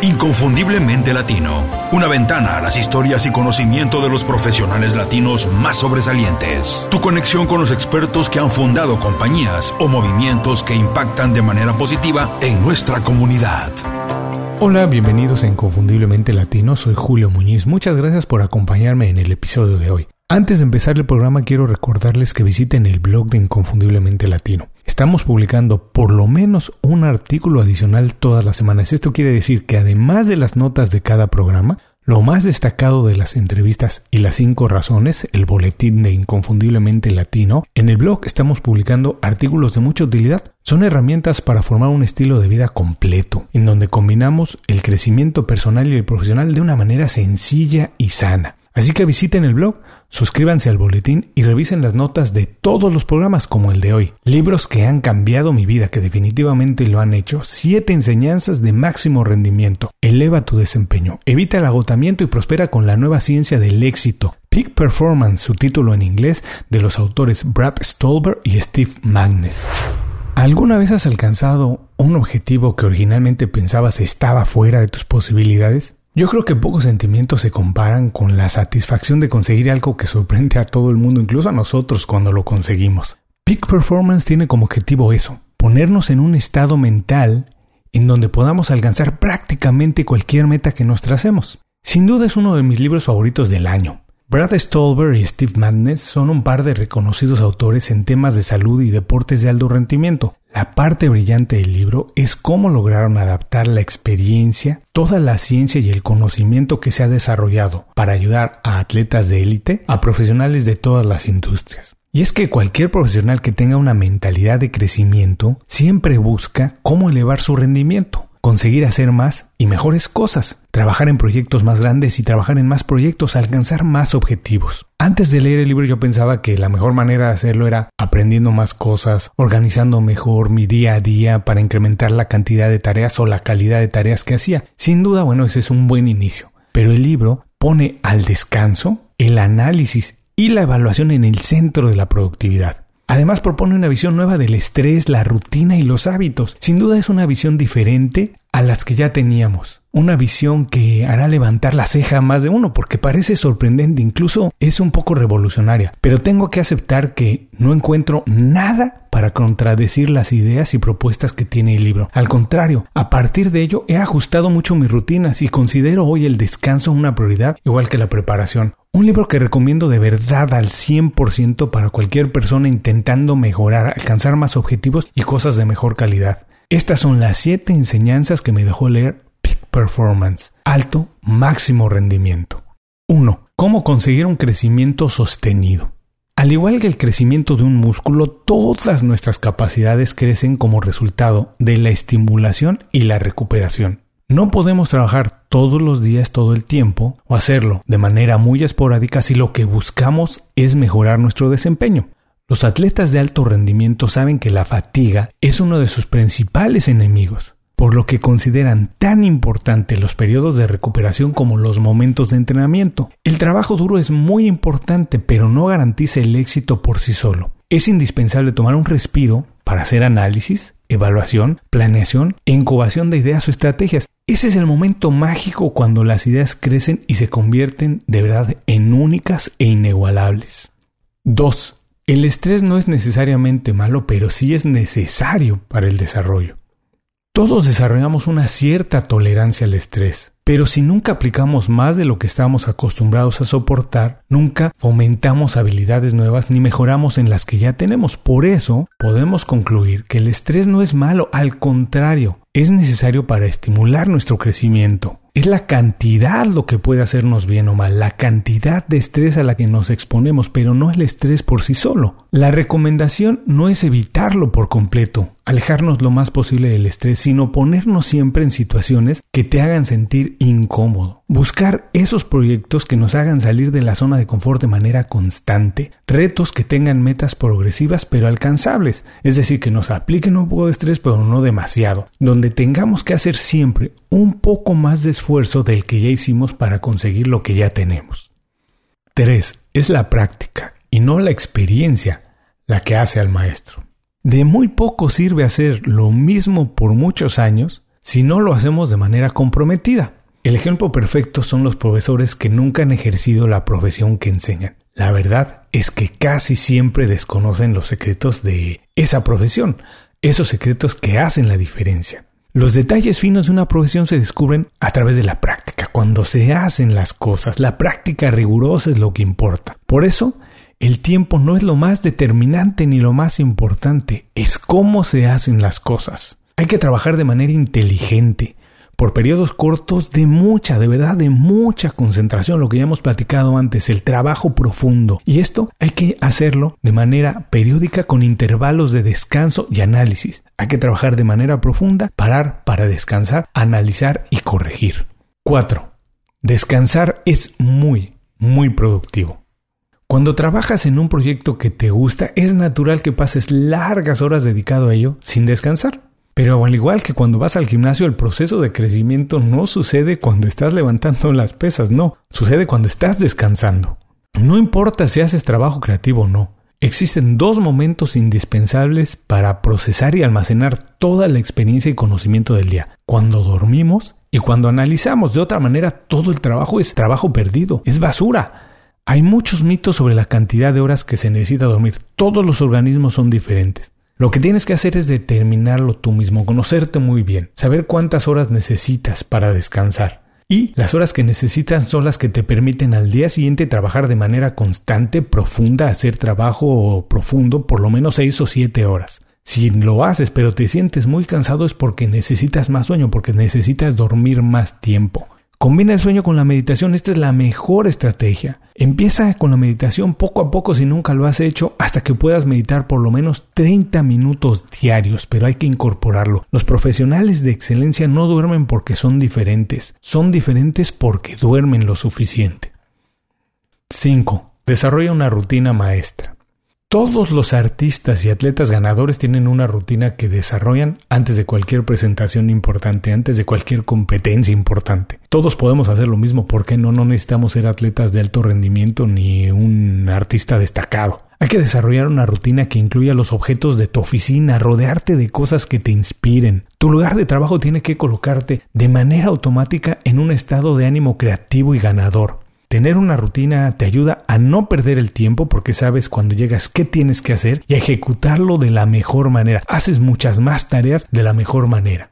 Inconfundiblemente Latino. Una ventana a las historias y conocimiento de los profesionales latinos más sobresalientes. Tu conexión con los expertos que han fundado compañías o movimientos que impactan de manera positiva en nuestra comunidad. Hola, bienvenidos a Inconfundiblemente Latino. Soy Julio Muñiz. Muchas gracias por acompañarme en el episodio de hoy. Antes de empezar el programa quiero recordarles que visiten el blog de Inconfundiblemente Latino. Estamos publicando por lo menos un artículo adicional todas las semanas. Esto quiere decir que además de las notas de cada programa, lo más destacado de las entrevistas y las cinco razones, el boletín de Inconfundiblemente Latino, en el blog estamos publicando artículos de mucha utilidad. Son herramientas para formar un estilo de vida completo, en donde combinamos el crecimiento personal y el profesional de una manera sencilla y sana. Así que visiten el blog, suscríbanse al boletín y revisen las notas de todos los programas como el de hoy. Libros que han cambiado mi vida, que definitivamente lo han hecho. Siete enseñanzas de máximo rendimiento. Eleva tu desempeño, evita el agotamiento y prospera con la nueva ciencia del éxito. Peak Performance, su título en inglés, de los autores Brad Stolber y Steve Magnes. ¿Alguna vez has alcanzado un objetivo que originalmente pensabas estaba fuera de tus posibilidades? Yo creo que pocos sentimientos se comparan con la satisfacción de conseguir algo que sorprende a todo el mundo, incluso a nosotros cuando lo conseguimos. Peak Performance tiene como objetivo eso, ponernos en un estado mental en donde podamos alcanzar prácticamente cualquier meta que nos tracemos. Sin duda es uno de mis libros favoritos del año. Brad Stolber y Steve Madness son un par de reconocidos autores en temas de salud y deportes de alto rendimiento. La parte brillante del libro es cómo lograron adaptar la experiencia, toda la ciencia y el conocimiento que se ha desarrollado para ayudar a atletas de élite, a profesionales de todas las industrias. Y es que cualquier profesional que tenga una mentalidad de crecimiento siempre busca cómo elevar su rendimiento conseguir hacer más y mejores cosas, trabajar en proyectos más grandes y trabajar en más proyectos, alcanzar más objetivos. Antes de leer el libro yo pensaba que la mejor manera de hacerlo era aprendiendo más cosas, organizando mejor mi día a día para incrementar la cantidad de tareas o la calidad de tareas que hacía. Sin duda, bueno, ese es un buen inicio. Pero el libro pone al descanso, el análisis y la evaluación en el centro de la productividad. Además propone una visión nueva del estrés, la rutina y los hábitos. Sin duda es una visión diferente a las que ya teníamos. Una visión que hará levantar la ceja a más de uno porque parece sorprendente, incluso es un poco revolucionaria. Pero tengo que aceptar que no encuentro nada para contradecir las ideas y propuestas que tiene el libro. Al contrario, a partir de ello he ajustado mucho mis rutinas y considero hoy el descanso una prioridad igual que la preparación. Un libro que recomiendo de verdad al 100% para cualquier persona intentando mejorar, alcanzar más objetivos y cosas de mejor calidad. Estas son las 7 enseñanzas que me dejó leer Peak Performance, alto máximo rendimiento. 1. Cómo conseguir un crecimiento sostenido. Al igual que el crecimiento de un músculo, todas nuestras capacidades crecen como resultado de la estimulación y la recuperación. No podemos trabajar todos los días todo el tiempo o hacerlo de manera muy esporádica si lo que buscamos es mejorar nuestro desempeño. Los atletas de alto rendimiento saben que la fatiga es uno de sus principales enemigos, por lo que consideran tan importante los periodos de recuperación como los momentos de entrenamiento. El trabajo duro es muy importante, pero no garantiza el éxito por sí solo. Es indispensable tomar un respiro para hacer análisis, evaluación, planeación e incubación de ideas o estrategias. Ese es el momento mágico cuando las ideas crecen y se convierten de verdad en únicas e inigualables. 2. El estrés no es necesariamente malo, pero sí es necesario para el desarrollo. Todos desarrollamos una cierta tolerancia al estrés, Pero si nunca aplicamos más de lo que estamos acostumbrados a soportar, nunca fomentamos habilidades nuevas ni mejoramos en las que ya tenemos. Por eso podemos concluir que el estrés no es malo, al contrario, es necesario para estimular nuestro crecimiento. Es la cantidad lo que puede hacernos bien o mal, la cantidad de estrés a la que nos exponemos, pero no el estrés por sí solo. La recomendación no es evitarlo por completo, alejarnos lo más posible del estrés, sino ponernos siempre en situaciones que te hagan sentir incómodo. Buscar esos proyectos que nos hagan salir de la zona de confort de manera constante, retos que tengan metas progresivas pero alcanzables, es decir, que nos apliquen un poco de estrés pero no demasiado, donde tengamos que hacer siempre un poco más de esfuerzo del que ya hicimos para conseguir lo que ya tenemos. 3. Es la práctica y no la experiencia la que hace al maestro. De muy poco sirve hacer lo mismo por muchos años si no lo hacemos de manera comprometida. El ejemplo perfecto son los profesores que nunca han ejercido la profesión que enseñan. La verdad es que casi siempre desconocen los secretos de esa profesión, esos secretos que hacen la diferencia. Los detalles finos de una profesión se descubren a través de la práctica, cuando se hacen las cosas. La práctica rigurosa es lo que importa. Por eso, el tiempo no es lo más determinante ni lo más importante, es cómo se hacen las cosas. Hay que trabajar de manera inteligente, por periodos cortos de mucha, de verdad, de mucha concentración, lo que ya hemos platicado antes, el trabajo profundo. Y esto hay que hacerlo de manera periódica con intervalos de descanso y análisis. Hay que trabajar de manera profunda, parar para descansar, analizar y corregir. 4. Descansar es muy, muy productivo. Cuando trabajas en un proyecto que te gusta, es natural que pases largas horas dedicado a ello sin descansar. Pero al igual que cuando vas al gimnasio, el proceso de crecimiento no sucede cuando estás levantando las pesas, no, sucede cuando estás descansando. No importa si haces trabajo creativo o no, existen dos momentos indispensables para procesar y almacenar toda la experiencia y conocimiento del día, cuando dormimos y cuando analizamos. De otra manera, todo el trabajo es trabajo perdido, es basura. Hay muchos mitos sobre la cantidad de horas que se necesita dormir. Todos los organismos son diferentes. Lo que tienes que hacer es determinarlo tú mismo, conocerte muy bien, saber cuántas horas necesitas para descansar. Y las horas que necesitas son las que te permiten al día siguiente trabajar de manera constante, profunda, hacer trabajo profundo por lo menos 6 o 7 horas. Si lo haces pero te sientes muy cansado es porque necesitas más sueño, porque necesitas dormir más tiempo. Combina el sueño con la meditación, esta es la mejor estrategia. Empieza con la meditación poco a poco si nunca lo has hecho hasta que puedas meditar por lo menos 30 minutos diarios, pero hay que incorporarlo. Los profesionales de excelencia no duermen porque son diferentes, son diferentes porque duermen lo suficiente. 5. Desarrolla una rutina maestra. Todos los artistas y atletas ganadores tienen una rutina que desarrollan antes de cualquier presentación importante, antes de cualquier competencia importante. Todos podemos hacer lo mismo, porque no? No necesitamos ser atletas de alto rendimiento ni un artista destacado. Hay que desarrollar una rutina que incluya los objetos de tu oficina, rodearte de cosas que te inspiren. Tu lugar de trabajo tiene que colocarte de manera automática en un estado de ánimo creativo y ganador. Tener una rutina te ayuda a no perder el tiempo porque sabes cuando llegas qué tienes que hacer y a ejecutarlo de la mejor manera. Haces muchas más tareas de la mejor manera.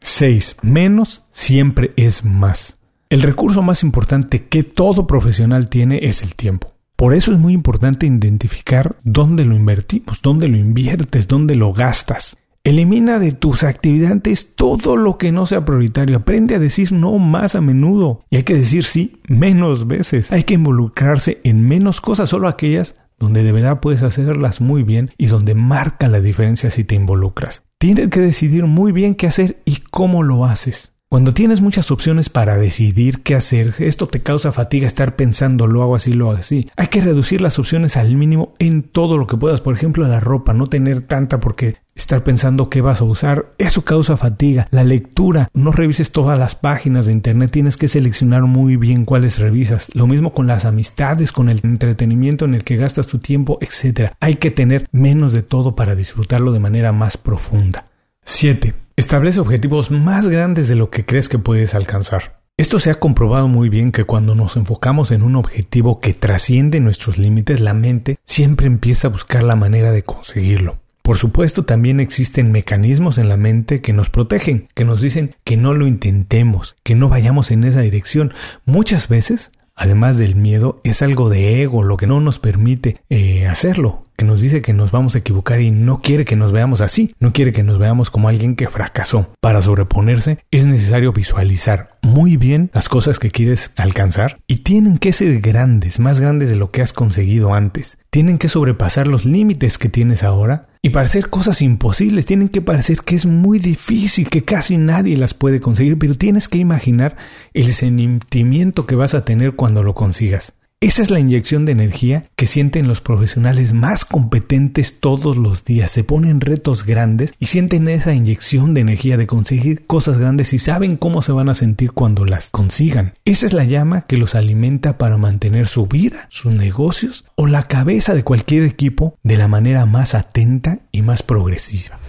6. Menos siempre es más. El recurso más importante que todo profesional tiene es el tiempo. Por eso es muy importante identificar dónde lo invertimos, dónde lo inviertes, dónde lo gastas. Elimina de tus actividades todo lo que no sea prioritario. Aprende a decir no más a menudo. Y hay que decir sí menos veces. Hay que involucrarse en menos cosas, solo aquellas donde de verdad puedes hacerlas muy bien y donde marca la diferencia si te involucras. Tienes que decidir muy bien qué hacer y cómo lo haces. Cuando tienes muchas opciones para decidir qué hacer, esto te causa fatiga estar pensando lo hago así, lo hago así. Hay que reducir las opciones al mínimo en todo lo que puedas. Por ejemplo, la ropa, no tener tanta porque estar pensando qué vas a usar, eso causa fatiga. La lectura, no revises todas las páginas de internet, tienes que seleccionar muy bien cuáles revisas. Lo mismo con las amistades, con el entretenimiento en el que gastas tu tiempo, etc. Hay que tener menos de todo para disfrutarlo de manera más profunda. 7. Establece objetivos más grandes de lo que crees que puedes alcanzar. Esto se ha comprobado muy bien que cuando nos enfocamos en un objetivo que trasciende nuestros límites, la mente siempre empieza a buscar la manera de conseguirlo. Por supuesto, también existen mecanismos en la mente que nos protegen, que nos dicen que no lo intentemos, que no vayamos en esa dirección. Muchas veces además del miedo, es algo de ego lo que no nos permite eh, hacerlo, nos dice que nos vamos a equivocar y no quiere que nos veamos así, no quiere que nos veamos como alguien que fracasó. Para sobreponerse es necesario visualizar muy bien las cosas que quieres alcanzar y tienen que ser grandes, más grandes de lo que has conseguido antes. Tienen que sobrepasar los límites que tienes ahora y parecer cosas imposibles, tienen que parecer que es muy difícil, que casi nadie las puede conseguir, pero tienes que imaginar el sentimiento que vas a tener cuando lo consigas. Esa es la inyección de energía que sienten los profesionales más competentes todos los días. Se ponen retos grandes y sienten esa inyección de energía de conseguir cosas grandes y saben cómo se van a sentir cuando las consigan. Esa es la llama que los alimenta para mantener su vida, sus negocios o la cabeza de cualquier equipo de la manera más atenta y más progresiva.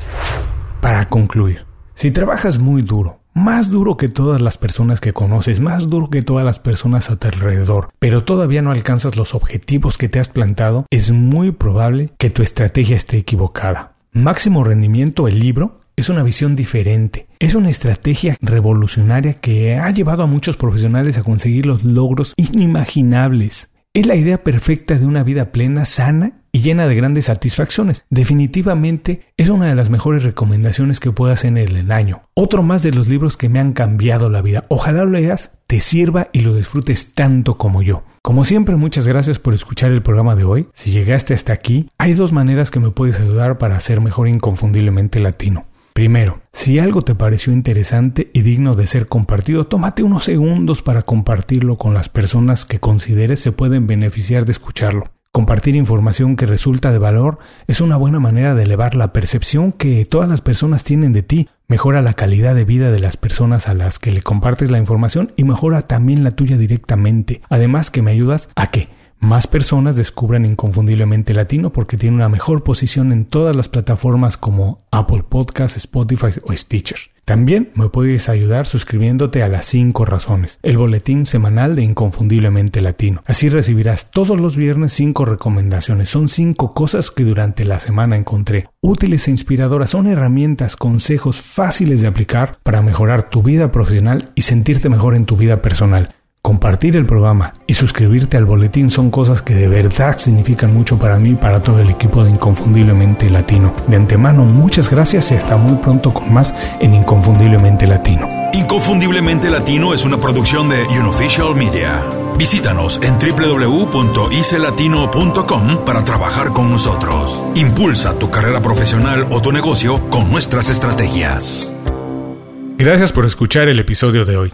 Para concluir, si trabajas muy duro, más duro que todas las personas que conoces, más duro que todas las personas a tu alrededor, pero todavía no alcanzas los objetivos que te has plantado, es muy probable que tu estrategia esté equivocada. Máximo rendimiento, el libro, es una visión diferente. Es una estrategia revolucionaria que ha llevado a muchos profesionales a conseguir los logros inimaginables. Es la idea perfecta de una vida plena, sana y llena de grandes satisfacciones. Definitivamente es una de las mejores recomendaciones que puedo hacer en el año. Otro más de los libros que me han cambiado la vida. Ojalá lo leas, te sirva y lo disfrutes tanto como yo. Como siempre, muchas gracias por escuchar el programa de hoy. Si llegaste hasta aquí, hay dos maneras que me puedes ayudar para ser mejor inconfundiblemente latino. Primero, si algo te pareció interesante y digno de ser compartido, tómate unos segundos para compartirlo con las personas que consideres se pueden beneficiar de escucharlo. Compartir información que resulta de valor es una buena manera de elevar la percepción que todas las personas tienen de ti, mejora la calidad de vida de las personas a las que le compartes la información y mejora también la tuya directamente. Además que me ayudas a que más personas descubran inconfundiblemente latino porque tiene una mejor posición en todas las plataformas como Apple Podcasts, Spotify o Stitcher. También me puedes ayudar suscribiéndote a las 5 razones, el boletín semanal de Inconfundiblemente Latino. Así recibirás todos los viernes 5 recomendaciones. Son 5 cosas que durante la semana encontré útiles e inspiradoras. Son herramientas, consejos fáciles de aplicar para mejorar tu vida profesional y sentirte mejor en tu vida personal. Compartir el programa y suscribirte al boletín son cosas que de verdad significan mucho para mí y para todo el equipo de Inconfundiblemente Latino. De antemano, muchas gracias y hasta muy pronto con más en Inconfundiblemente Latino. Inconfundiblemente Latino es una producción de Unofficial Media. Visítanos en www.icelatino.com para trabajar con nosotros. Impulsa tu carrera profesional o tu negocio con nuestras estrategias. Gracias por escuchar el episodio de hoy.